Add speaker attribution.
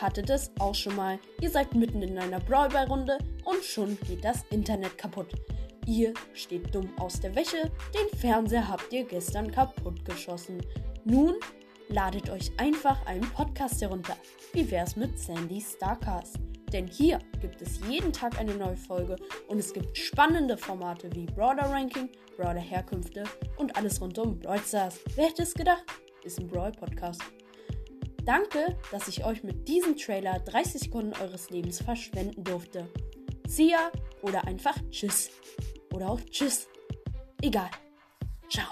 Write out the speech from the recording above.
Speaker 1: Hattet es auch schon mal. Ihr seid mitten in einer Brawlball-Runde und schon geht das Internet kaputt. Ihr steht dumm aus der Wäsche, den Fernseher habt ihr gestern kaputt geschossen. Nun ladet euch einfach einen Podcast herunter. Wie wär's mit Sandy Starcast? Denn hier gibt es jeden Tag eine neue Folge und es gibt spannende Formate wie Brawler Ranking, Brawler Herkünfte und alles rund um Brawl Stars. Wer hätte es gedacht? Ist ein Brawl Podcast. Danke, dass ich euch mit diesem Trailer 30 Sekunden eures Lebens verschwenden durfte. See ya oder einfach Tschüss. Oder auch Tschüss. Egal. Ciao.